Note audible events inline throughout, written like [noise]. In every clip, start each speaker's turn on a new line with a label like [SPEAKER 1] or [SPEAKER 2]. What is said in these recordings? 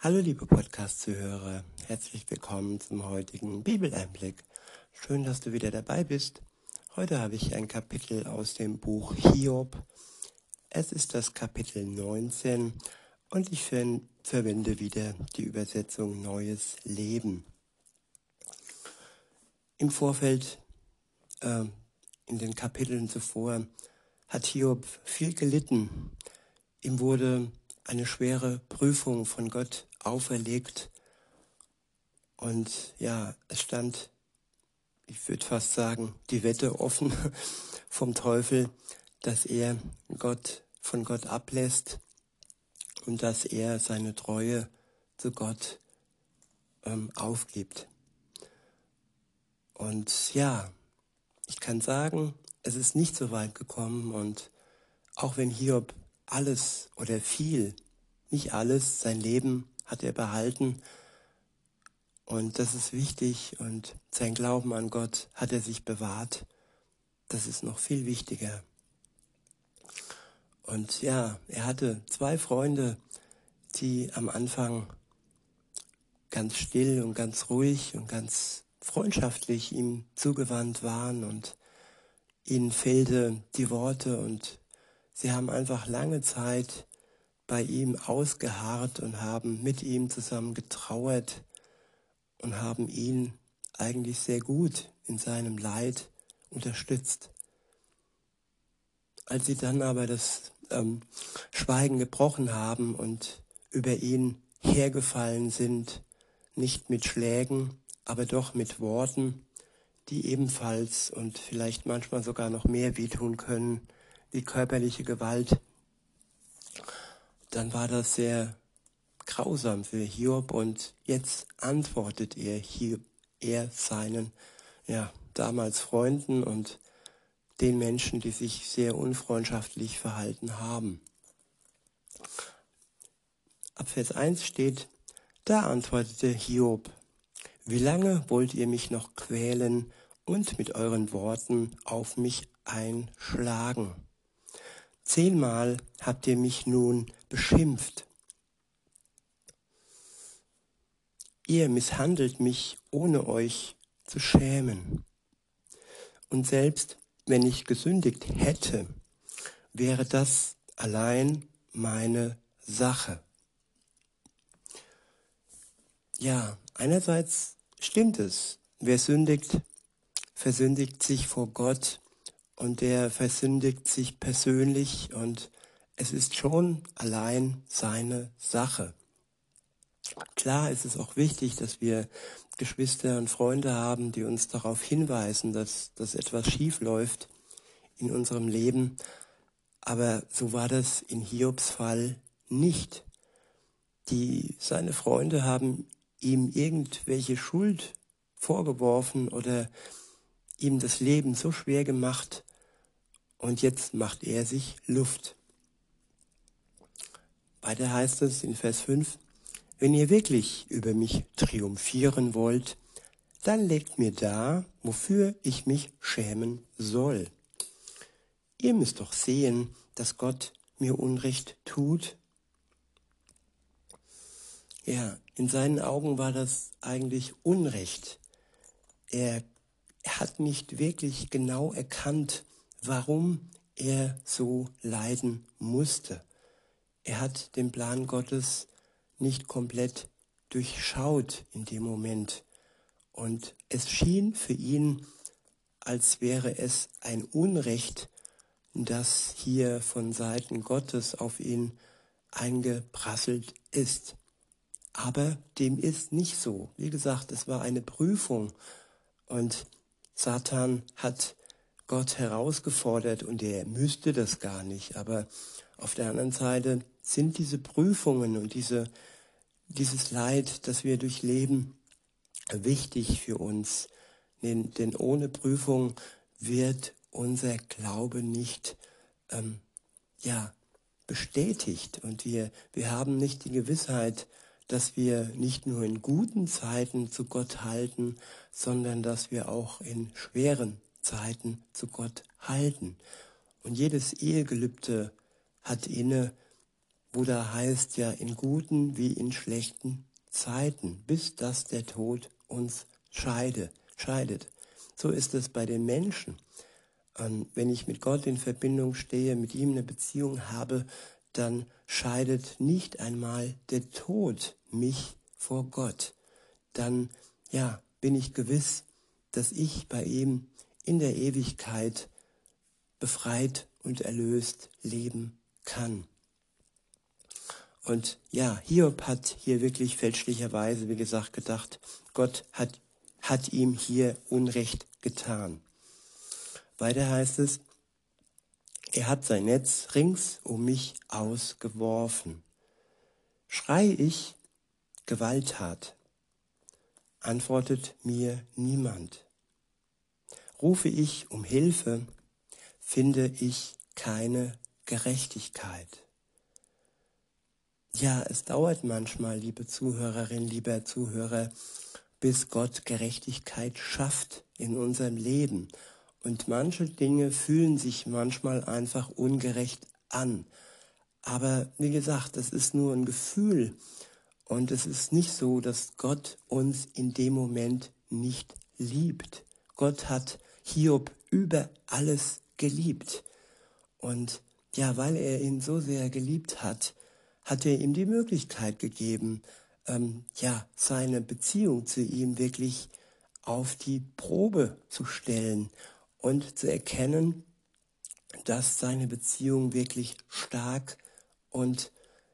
[SPEAKER 1] Hallo liebe Podcast-Zuhörer, herzlich willkommen zum heutigen Bibeleinblick. Schön, dass du wieder dabei bist. Heute habe ich ein Kapitel aus dem Buch Hiob. Es ist das Kapitel 19 und ich verwende wieder die Übersetzung Neues Leben. Im Vorfeld, äh, in den Kapiteln zuvor, hat Hiob viel gelitten. Ihm wurde eine schwere Prüfung von Gott auferlegt. Und ja, es stand, ich würde fast sagen, die Wette offen [laughs] vom Teufel, dass er Gott von Gott ablässt und dass er seine Treue zu Gott ähm, aufgibt. Und ja, ich kann sagen, es ist nicht so weit gekommen und auch wenn Hiob alles oder viel, nicht alles, sein Leben hat er behalten. Und das ist wichtig und sein Glauben an Gott hat er sich bewahrt. Das ist noch viel wichtiger. Und ja, er hatte zwei Freunde, die am Anfang ganz still und ganz ruhig und ganz freundschaftlich ihm zugewandt waren und ihnen fehlte die Worte und sie haben einfach lange Zeit bei ihm ausgeharrt und haben mit ihm zusammen getrauert und haben ihn eigentlich sehr gut in seinem Leid unterstützt. Als sie dann aber das ähm, Schweigen gebrochen haben und über ihn hergefallen sind, nicht mit Schlägen, aber doch mit Worten, die ebenfalls und vielleicht manchmal sogar noch mehr wehtun können, wie körperliche Gewalt, dann war das sehr grausam für Hiob und jetzt antwortet er hier er seinen ja damals Freunden und den Menschen, die sich sehr unfreundschaftlich verhalten haben. Ab Vers 1 steht, da antwortete Hiob, wie lange wollt ihr mich noch quälen und mit euren Worten auf mich einschlagen? Zehnmal habt ihr mich nun beschimpft. Ihr misshandelt mich, ohne euch zu schämen. Und selbst wenn ich gesündigt hätte, wäre das allein meine Sache. Ja, einerseits stimmt es. Wer sündigt, versündigt sich vor Gott und der versündigt sich persönlich und es ist schon allein seine Sache. Klar ist es auch wichtig, dass wir Geschwister und Freunde haben, die uns darauf hinweisen, dass, dass etwas schief läuft in unserem Leben. Aber so war das in Hiobs Fall nicht. Die, seine Freunde haben ihm irgendwelche Schuld vorgeworfen oder ihm das Leben so schwer gemacht, und jetzt macht er sich Luft. Weiter heißt es in Vers 5, wenn ihr wirklich über mich triumphieren wollt, dann legt mir da, wofür ich mich schämen soll. Ihr müsst doch sehen, dass Gott mir Unrecht tut. Ja, in seinen Augen war das eigentlich Unrecht. Er, er hat nicht wirklich genau erkannt, warum er so leiden musste. Er hat den Plan Gottes nicht komplett durchschaut in dem Moment. Und es schien für ihn, als wäre es ein Unrecht, das hier von Seiten Gottes auf ihn eingeprasselt ist. Aber dem ist nicht so. Wie gesagt, es war eine Prüfung und Satan hat Gott herausgefordert und er müsste das gar nicht. Aber auf der anderen Seite sind diese Prüfungen und diese, dieses Leid, das wir durchleben, wichtig für uns. Denn, denn ohne Prüfung wird unser Glaube nicht ähm, ja, bestätigt. Und wir, wir haben nicht die Gewissheit, dass wir nicht nur in guten Zeiten zu Gott halten, sondern dass wir auch in schweren Zeiten zu Gott halten. Und jedes Ehegelübde hat inne, wo da heißt ja in guten wie in schlechten Zeiten, bis dass der Tod uns scheide, scheidet. So ist es bei den Menschen. Und wenn ich mit Gott in Verbindung stehe, mit ihm eine Beziehung habe, dann scheidet nicht einmal der Tod mich vor Gott. Dann, ja, bin ich gewiss, dass ich bei ihm in der Ewigkeit befreit und erlöst leben kann. Und ja, Hiob hat hier wirklich fälschlicherweise, wie gesagt, gedacht, Gott hat, hat ihm hier Unrecht getan. Weiter heißt es, er hat sein Netz rings um mich ausgeworfen. Schrei ich Gewalttat, antwortet mir niemand. Rufe ich um Hilfe, finde ich keine Gerechtigkeit. Ja, es dauert manchmal, liebe Zuhörerin, lieber Zuhörer, bis Gott Gerechtigkeit schafft in unserem Leben. Und manche Dinge fühlen sich manchmal einfach ungerecht an. Aber wie gesagt, das ist nur ein Gefühl. Und es ist nicht so, dass Gott uns in dem Moment nicht liebt. Gott hat Hiob über alles geliebt. Und ja, weil er ihn so sehr geliebt hat, hat er ihm die Möglichkeit gegeben, ähm, ja, seine Beziehung zu ihm wirklich auf die Probe zu stellen und zu erkennen, dass seine Beziehung wirklich stark und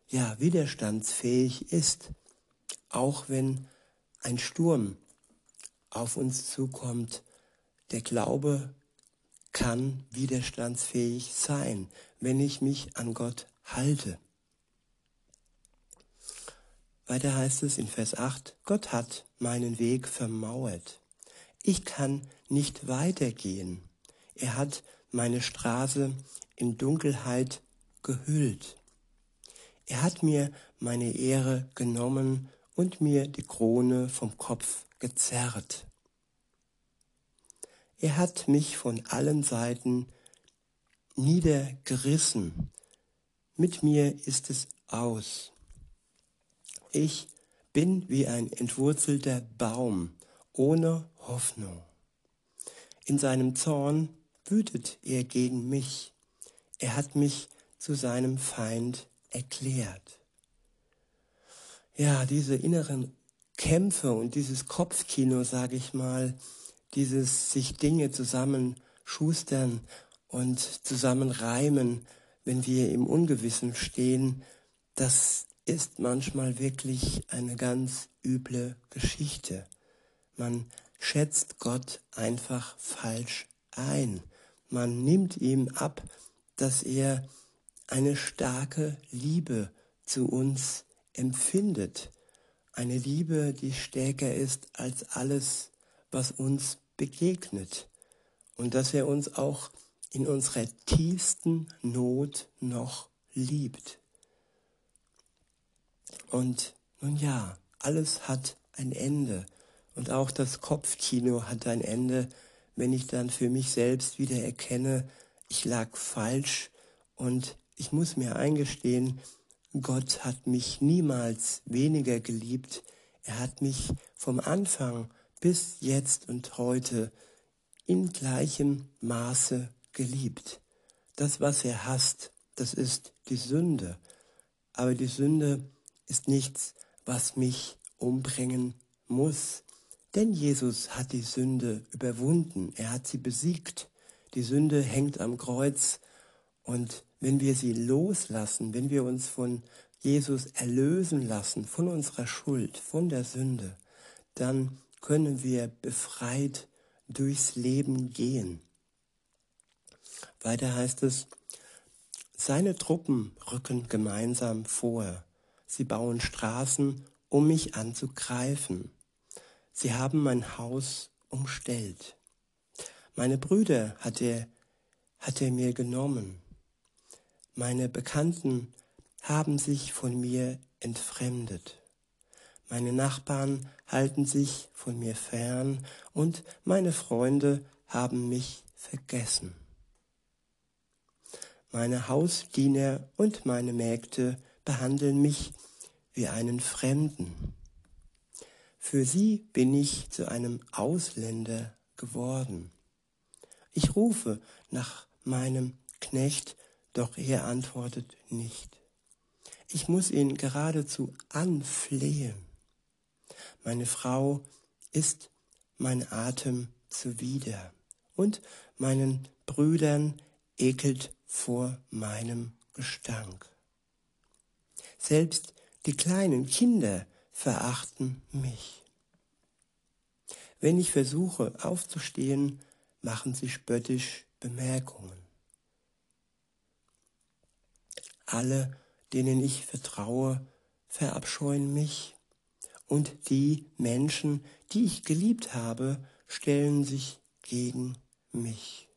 [SPEAKER 1] ja, widerstandsfähig ist, auch wenn ein Sturm auf uns zukommt. Der Glaube kann widerstandsfähig sein, wenn ich mich an Gott halte. Weiter heißt es in Vers 8, Gott hat meinen Weg vermauert. Ich kann nicht weitergehen. Er hat meine Straße in Dunkelheit gehüllt. Er hat mir meine Ehre genommen und mir die Krone vom Kopf gezerrt. Er hat mich von allen Seiten niedergerissen. Mit mir ist es aus. Ich bin wie ein entwurzelter Baum ohne Hoffnung. In seinem Zorn wütet er gegen mich. Er hat mich zu seinem Feind erklärt. Ja, diese inneren Kämpfe und dieses Kopfkino, sage ich mal, dieses sich Dinge zusammenschustern und zusammenreimen, wenn wir im Ungewissen stehen, das ist manchmal wirklich eine ganz üble Geschichte. Man schätzt Gott einfach falsch ein. Man nimmt ihm ab, dass er eine starke Liebe zu uns empfindet. Eine Liebe, die stärker ist als alles, was uns begegnet. Und dass er uns auch in unserer tiefsten Not noch liebt. Und nun ja, alles hat ein Ende. Und auch das Kopfkino hat ein Ende, wenn ich dann für mich selbst wieder erkenne, ich lag falsch und ich muss mir eingestehen, Gott hat mich niemals weniger geliebt. Er hat mich vom Anfang bis jetzt und heute in gleichem Maße geliebt. Das, was er hasst, das ist die Sünde. Aber die Sünde ist nichts, was mich umbringen muss. Denn Jesus hat die Sünde überwunden, er hat sie besiegt. Die Sünde hängt am Kreuz und wenn wir sie loslassen, wenn wir uns von Jesus erlösen lassen, von unserer Schuld, von der Sünde, dann können wir befreit durchs Leben gehen. Weiter heißt es, seine Truppen rücken gemeinsam vor. Sie bauen Straßen, um mich anzugreifen. Sie haben mein Haus umstellt. Meine Brüder hat er, hat er mir genommen. Meine Bekannten haben sich von mir entfremdet. Meine Nachbarn halten sich von mir fern und meine Freunde haben mich vergessen. Meine Hausdiener und meine Mägde behandeln mich wie einen Fremden. Für sie bin ich zu einem Ausländer geworden. Ich rufe nach meinem Knecht, doch er antwortet nicht. Ich muss ihn geradezu anflehen. Meine Frau ist mein Atem zuwider und meinen Brüdern ekelt vor meinem Gestank. Selbst die kleinen Kinder verachten mich. Wenn ich versuche aufzustehen, machen sie spöttisch Bemerkungen. Alle, denen ich vertraue, verabscheuen mich, und die Menschen, die ich geliebt habe, stellen sich gegen mich.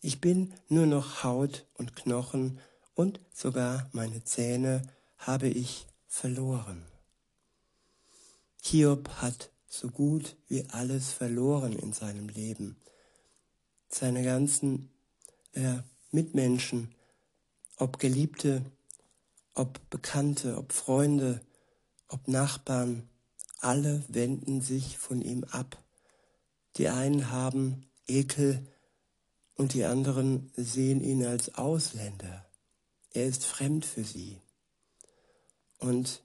[SPEAKER 1] Ich bin nur noch Haut und Knochen und sogar meine Zähne habe ich verloren. Hiob hat so gut wie alles verloren in seinem Leben. Seine ganzen äh, Mitmenschen, ob Geliebte, ob Bekannte, ob Freunde, ob Nachbarn, alle wenden sich von ihm ab. Die einen haben Ekel und die anderen sehen ihn als Ausländer. Er ist fremd für sie. Und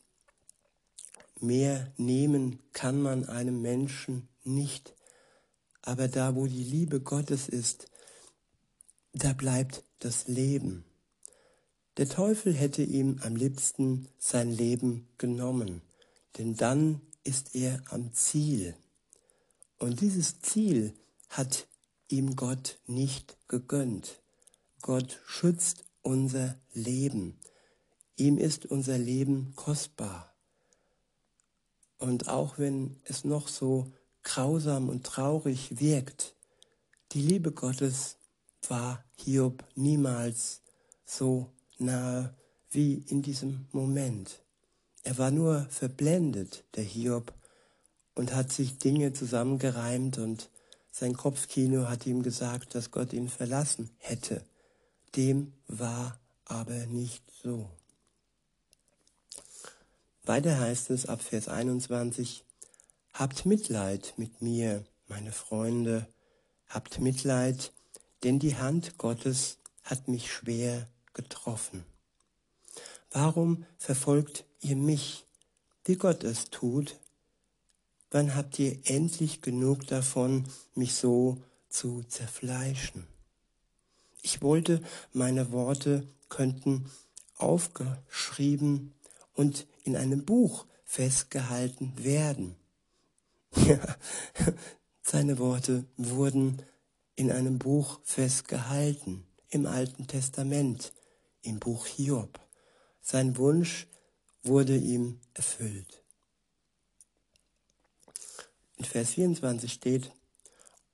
[SPEAKER 1] mehr nehmen kann man einem Menschen nicht. Aber da, wo die Liebe Gottes ist, da bleibt das Leben. Der Teufel hätte ihm am liebsten sein Leben genommen, denn dann ist er am Ziel. Und dieses Ziel hat ihm Gott nicht gegönnt. Gott schützt unser Leben. Ihm ist unser Leben kostbar. Und auch wenn es noch so grausam und traurig wirkt, die Liebe Gottes war Hiob niemals so nahe wie in diesem Moment. Er war nur verblendet, der Hiob, und hat sich Dinge zusammengereimt und sein Kopfkino hat ihm gesagt, dass Gott ihn verlassen hätte. Dem war aber nicht so. Weiter heißt es ab Vers 21, Habt Mitleid mit mir, meine Freunde, habt Mitleid, denn die Hand Gottes hat mich schwer getroffen. Warum verfolgt ihr mich, wie Gott es tut? Wann habt ihr endlich genug davon, mich so zu zerfleischen? Ich wollte, meine Worte könnten aufgeschrieben und in einem Buch festgehalten werden. [laughs] Ja, seine Worte wurden in einem Buch festgehalten, im Alten Testament, im Buch Hiob. Sein Wunsch wurde ihm erfüllt. In Vers 24 steht,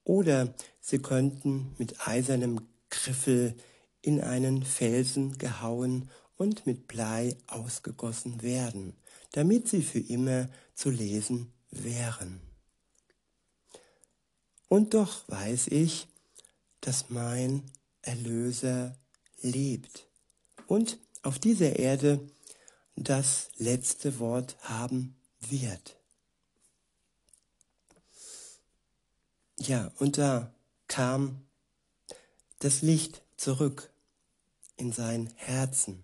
[SPEAKER 1] oder sie könnten mit eisernem Griffel in einen Felsen gehauen und mit Blei ausgegossen werden, damit sie für immer zu lesen wären. Und doch weiß ich, dass mein Erlöser lebt und auf dieser Erde das letzte Wort haben wird. Ja, und da kam das Licht zurück in sein Herzen.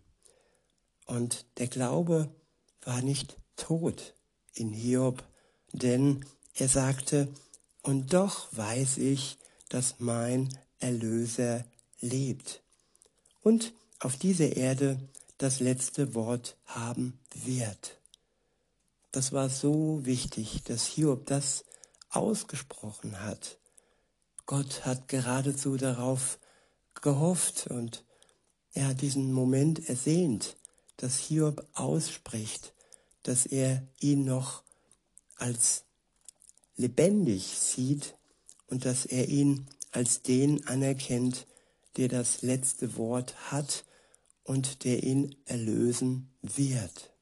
[SPEAKER 1] Und der Glaube war nicht tot in Hiob, denn er sagte, und doch weiß ich, dass mein Erlöser lebt und auf dieser Erde das letzte Wort haben wird. Das war so wichtig, dass Hiob das ausgesprochen hat. Gott hat geradezu darauf gehofft und er hat diesen Moment ersehnt, dass Hiob ausspricht, dass er ihn noch als lebendig sieht und dass er ihn als den anerkennt, der das letzte Wort hat und der ihn erlösen wird.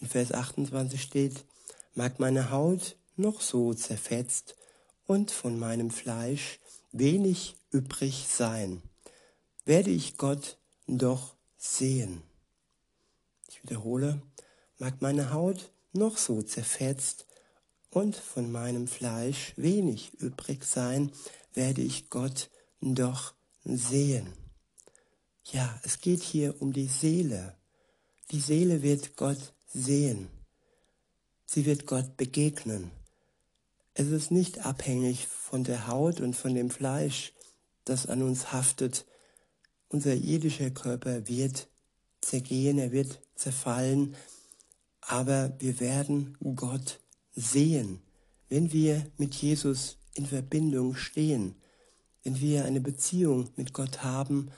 [SPEAKER 1] In Vers 28 steht, mag meine Haut noch so zerfetzt und von meinem Fleisch wenig übrig sein, werde ich Gott doch sehen. Ich wiederhole, mag meine Haut noch so zerfetzt und von meinem Fleisch wenig übrig sein, werde ich Gott doch sehen. Ja, es geht hier um die Seele. Die Seele wird Gott sehen. Sie wird Gott begegnen. Es ist nicht abhängig von der Haut und von dem Fleisch, das an uns haftet. Unser irdischer Körper wird zergehen, er wird zerfallen, aber wir werden Gott sehen, wenn wir mit Jesus in Verbindung stehen, wenn wir eine Beziehung mit Gott haben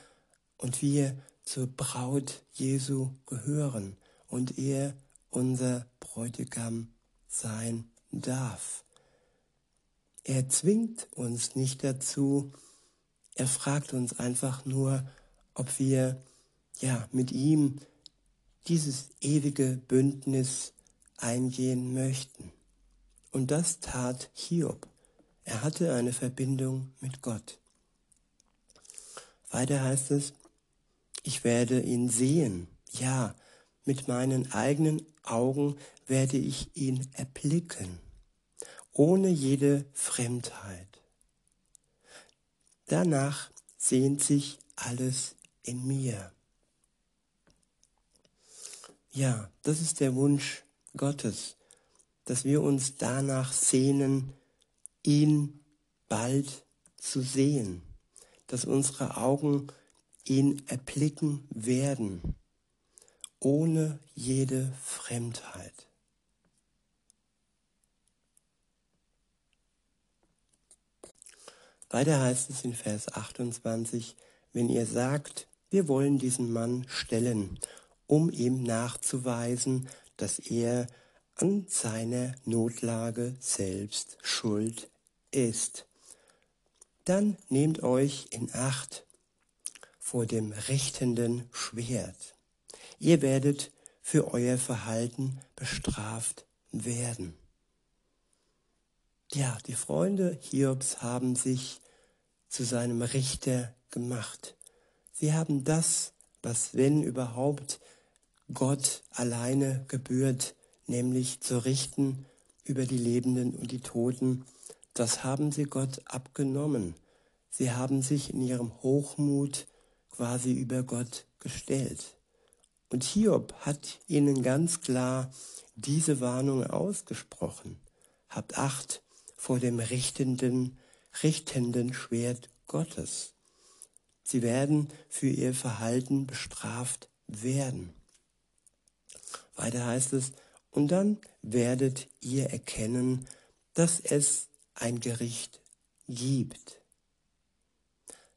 [SPEAKER 1] und wir zur Braut Jesu gehören und er unser Bräutigam sein darf. Er zwingt uns nicht dazu, er fragt uns einfach nur, ob wir ja mit ihm dieses ewige Bündnis eingehen möchten. Und das tat Hiob. Er hatte eine Verbindung mit Gott. Weiter heißt es, ich werde ihn sehen, ja, mit meinen eigenen Augen werde ich ihn erblicken, ohne jede Fremdheit. Danach sehnt sich alles in mir. Ja, das ist der Wunsch Gottes, dass wir uns danach sehnen, ihn bald zu sehen, dass unsere Augen ihn erblicken werden, ohne jede Fremdheit. Weiter heißt es in Vers 28, wenn ihr sagt, wir wollen diesen Mann stellen, um ihm nachzuweisen, dass er an seiner Notlage selbst schuld ist. Dann nehmt euch in Acht vor dem richtenden Schwert. Ihr werdet für euer Verhalten bestraft werden. Ja, die Freunde Hiobs haben sich zu seinem Richter gemacht. Sie haben das, was wenn überhaupt Gott alleine gebührt, nämlich zu richten über die Lebenden und die Toten, das haben sie Gott abgenommen. Sie haben sich in ihrem Hochmut quasi über Gott gestellt. Und Hiob hat ihnen ganz klar diese Warnung ausgesprochen. Habt Acht vor dem richtenden, richtenden Schwert Gottes. Sie werden für ihr Verhalten bestraft werden. Weiter heißt es, und dann werdet ihr erkennen, dass es ein Gericht gibt.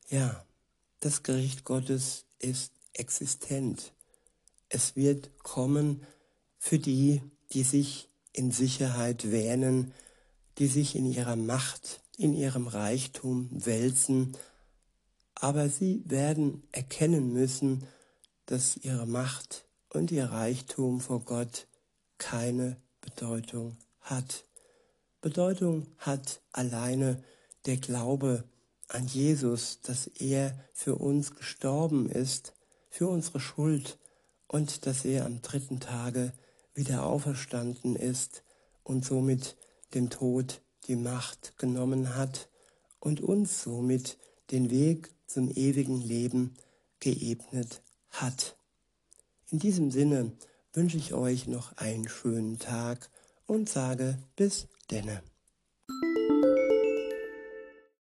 [SPEAKER 1] Ja, das Gericht Gottes ist existent. Es wird kommen für die, die sich in Sicherheit wähnen, die sich in ihrer Macht, in ihrem Reichtum wälzen, aber sie werden erkennen müssen, dass ihre Macht und ihr Reichtum vor Gott keine Bedeutung hat. Bedeutung hat alleine der Glaube an Jesus, dass er für uns gestorben ist, für unsere Schuld und dass er am dritten Tage wieder auferstanden ist und somit dem Tod die Macht genommen hat und uns somit den Weg zum ewigen Leben geebnet hat. In diesem Sinne wünsche ich euch noch einen schönen Tag und sage bis denne.